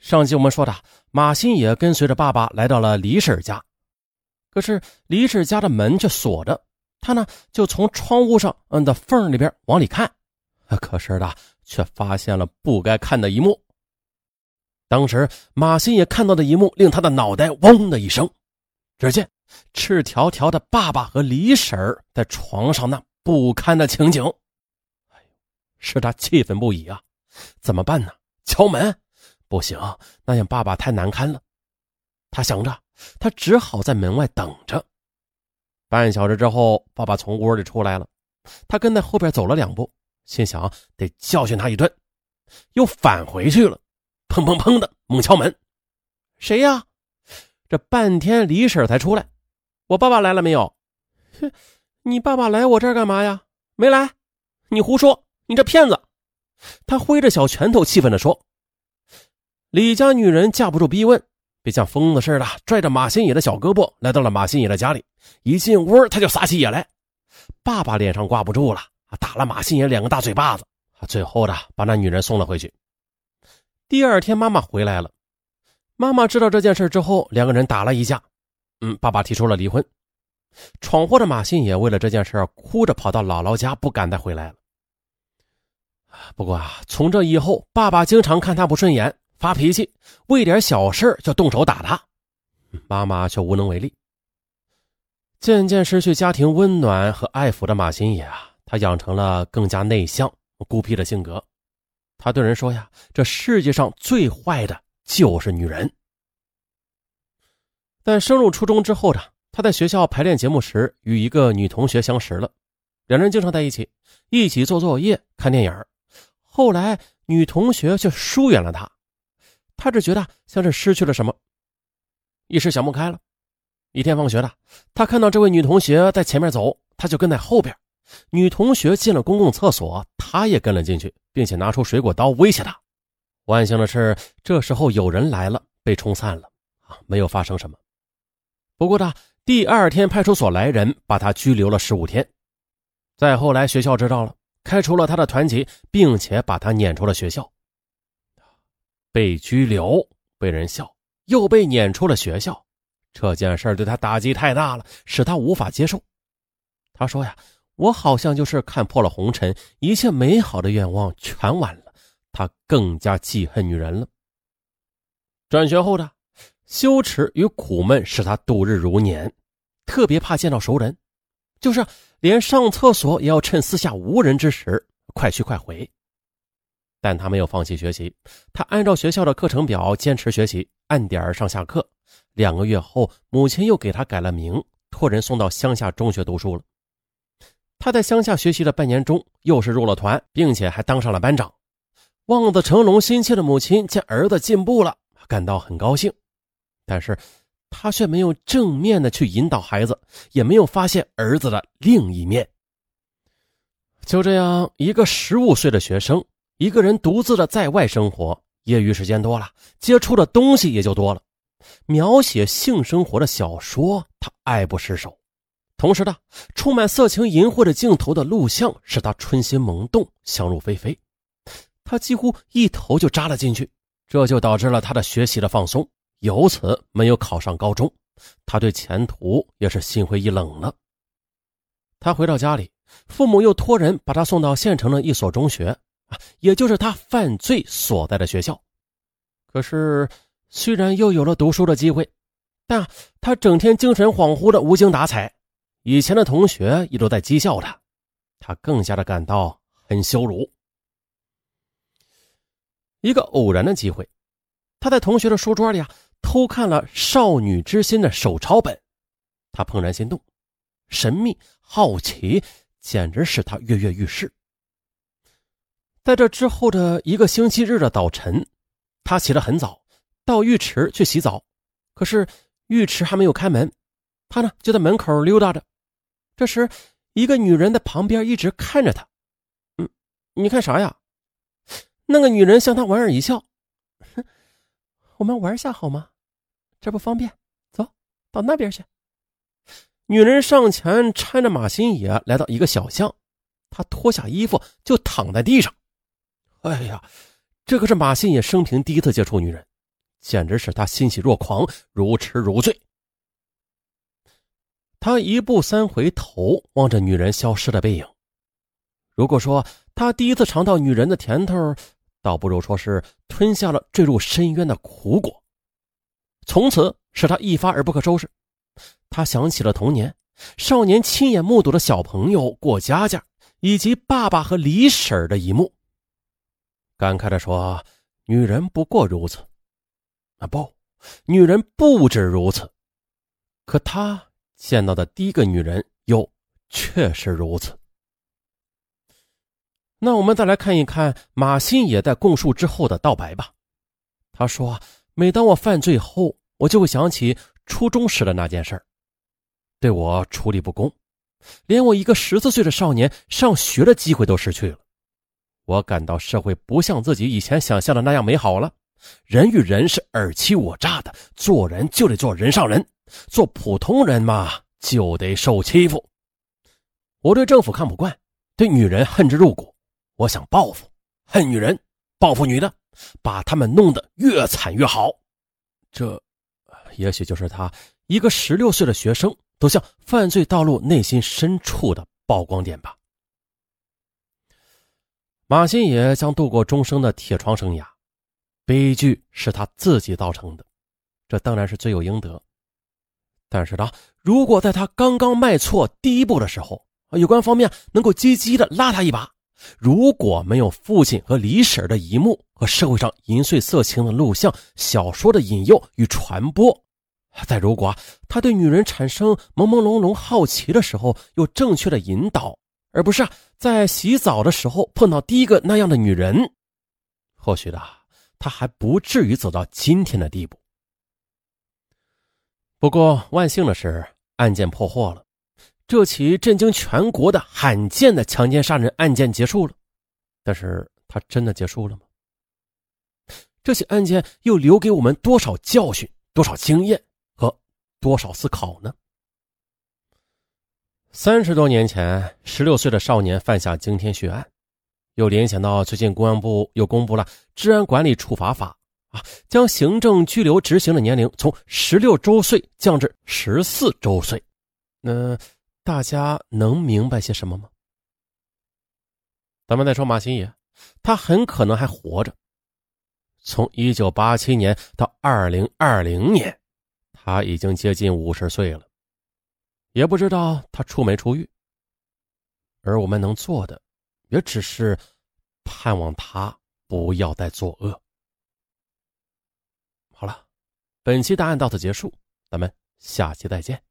上集我们说的，马新野跟随着爸爸来到了李婶家，可是李婶家的门却锁着，他呢就从窗户上嗯的缝里边往里看，可是的却发现了不该看的一幕。当时马新野看到的一幕令他的脑袋嗡的一声，只见赤条条的爸爸和李婶在床上那不堪的情景，哎，使他气愤不已啊！怎么办呢？敲门。不行，那样爸爸太难堪了。他想着，他只好在门外等着。半小时之后，爸爸从屋里出来了，他跟在后边走了两步，心想得教训他一顿，又返回去了。砰砰砰的猛敲门，谁呀？这半天李婶才出来。我爸爸来了没有？哼，你爸爸来我这儿干嘛呀？没来，你胡说，你这骗子！他挥着小拳头，气愤地说。李家女人架不住逼问，便像疯子似的拽着马新野的小胳膊来到了马新野的家里。一进屋，他就撒起野来。爸爸脸上挂不住了，打了马新野两个大嘴巴子。最后的把那女人送了回去。第二天，妈妈回来了。妈妈知道这件事之后，两个人打了一架。嗯，爸爸提出了离婚。闯祸的马新野为了这件事哭着跑到姥姥家，不敢再回来了。不过啊，从这以后，爸爸经常看他不顺眼。发脾气，为点小事就动手打他，妈妈却无能为力。渐渐失去家庭温暖和爱抚的马新野啊，他养成了更加内向、孤僻的性格。他对人说：“呀，这世界上最坏的就是女人。”但升入初中之后呢，他在学校排练节目时与一个女同学相识了，两人经常在一起，一起做作业、看电影。后来，女同学却疏远了他。他只觉得像是失去了什么，一时想不开了。一天放学了，他看到这位女同学在前面走，他就跟在后边。女同学进了公共厕所，他也跟了进去，并且拿出水果刀威胁她。万幸的是，这时候有人来了，被冲散了，啊，没有发生什么。不过呢，第二天派出所来人把他拘留了十五天。再后来，学校知道了，开除了他的团籍，并且把他撵出了学校。被拘留，被人笑，又被撵出了学校，这件事对他打击太大了，使他无法接受。他说：“呀，我好像就是看破了红尘，一切美好的愿望全完了。”他更加记恨女人了。转学后的羞耻与苦闷使他度日如年，特别怕见到熟人，就是连上厕所也要趁四下无人之时快去快回。但他没有放弃学习，他按照学校的课程表坚持学习，按点上下课。两个月后，母亲又给他改了名，托人送到乡下中学读书了。他在乡下学习的半年中，又是入了团，并且还当上了班长。望子成龙心切的母亲见儿子进步了，感到很高兴，但是他却没有正面的去引导孩子，也没有发现儿子的另一面。就这样，一个十五岁的学生。一个人独自的在外生活，业余时间多了，接触的东西也就多了。描写性生活的小说，他爱不释手。同时呢，充满色情淫秽的镜头的录像，使他春心萌动，想入非非。他几乎一头就扎了进去，这就导致了他的学习的放松，由此没有考上高中。他对前途也是心灰意冷了。他回到家里，父母又托人把他送到县城的一所中学。也就是他犯罪所在的学校，可是虽然又有了读书的机会，但他整天精神恍惚的无精打采，以前的同学也都在讥笑他，他更加的感到很羞辱。一个偶然的机会，他在同学的书桌里啊偷看了《少女之心》的手抄本，他怦然心动，神秘好奇简直使他跃跃欲试。在这之后的一个星期日的早晨，他起得很早，到浴池去洗澡。可是浴池还没有开门，他呢就在门口溜达着。这时，一个女人在旁边一直看着他。嗯，你看啥呀？那个女人向他莞尔一笑：“哼，我们玩下好吗？这不方便，走到那边去。”女人上前搀着马新野来到一个小巷，他脱下衣服就躺在地上。哎呀，这可是马新野生平第一次接触女人，简直使他欣喜若狂，如痴如醉。他一步三回头望着女人消失的背影。如果说他第一次尝到女人的甜头，倒不如说是吞下了坠入深渊的苦果。从此使他一发而不可收拾。他想起了童年，少年亲眼目睹的小朋友过家家，以及爸爸和李婶的一幕，感慨地说：“女人不过如此。”啊，不，女人不止如此。可他。见到的第一个女人又确实如此。那我们再来看一看马新野在供述之后的道白吧。他说：“每当我犯罪后，我就会想起初中时的那件事儿，对我处理不公，连我一个十四岁的少年上学的机会都失去了。我感到社会不像自己以前想象的那样美好了。人与人是尔欺我诈的，做人就得做人上人。”做普通人嘛，就得受欺负。我对政府看不惯，对女人恨之入骨。我想报复，恨女人，报复女的，把他们弄得越惨越好。这，也许就是他一个十六岁的学生走向犯罪道路内心深处的曝光点吧。马新野将度过终生的铁窗生涯，悲剧是他自己造成的，这当然是罪有应得。但是呢，如果在他刚刚迈错第一步的时候，有关方面能够积极的拉他一把，如果没有父亲和李婶的一幕和社会上淫秽色情的录像、小说的引诱与传播，再如果他对女人产生朦朦胧胧好奇的时候有正确的引导，而不是在洗澡的时候碰到第一个那样的女人，或许的，他还不至于走到今天的地步。不过万幸的是，案件破获了，这起震惊全国的罕见的强奸杀人案件结束了。但是，它真的结束了吗？这起案件又留给我们多少教训、多少经验和多少思考呢？三十多年前，十六岁的少年犯下惊天血案，又联想到最近公安部又公布了《治安管理处罚法》。啊，将行政拘留执行的年龄从十六周岁降至十四周岁，那大家能明白些什么吗？咱们再说马新野，他很可能还活着。从一九八七年到二零二零年，他已经接近五十岁了，也不知道他出没出狱。而我们能做的，也只是盼望他不要再作恶。好了，本期答案到此结束，咱们下期再见。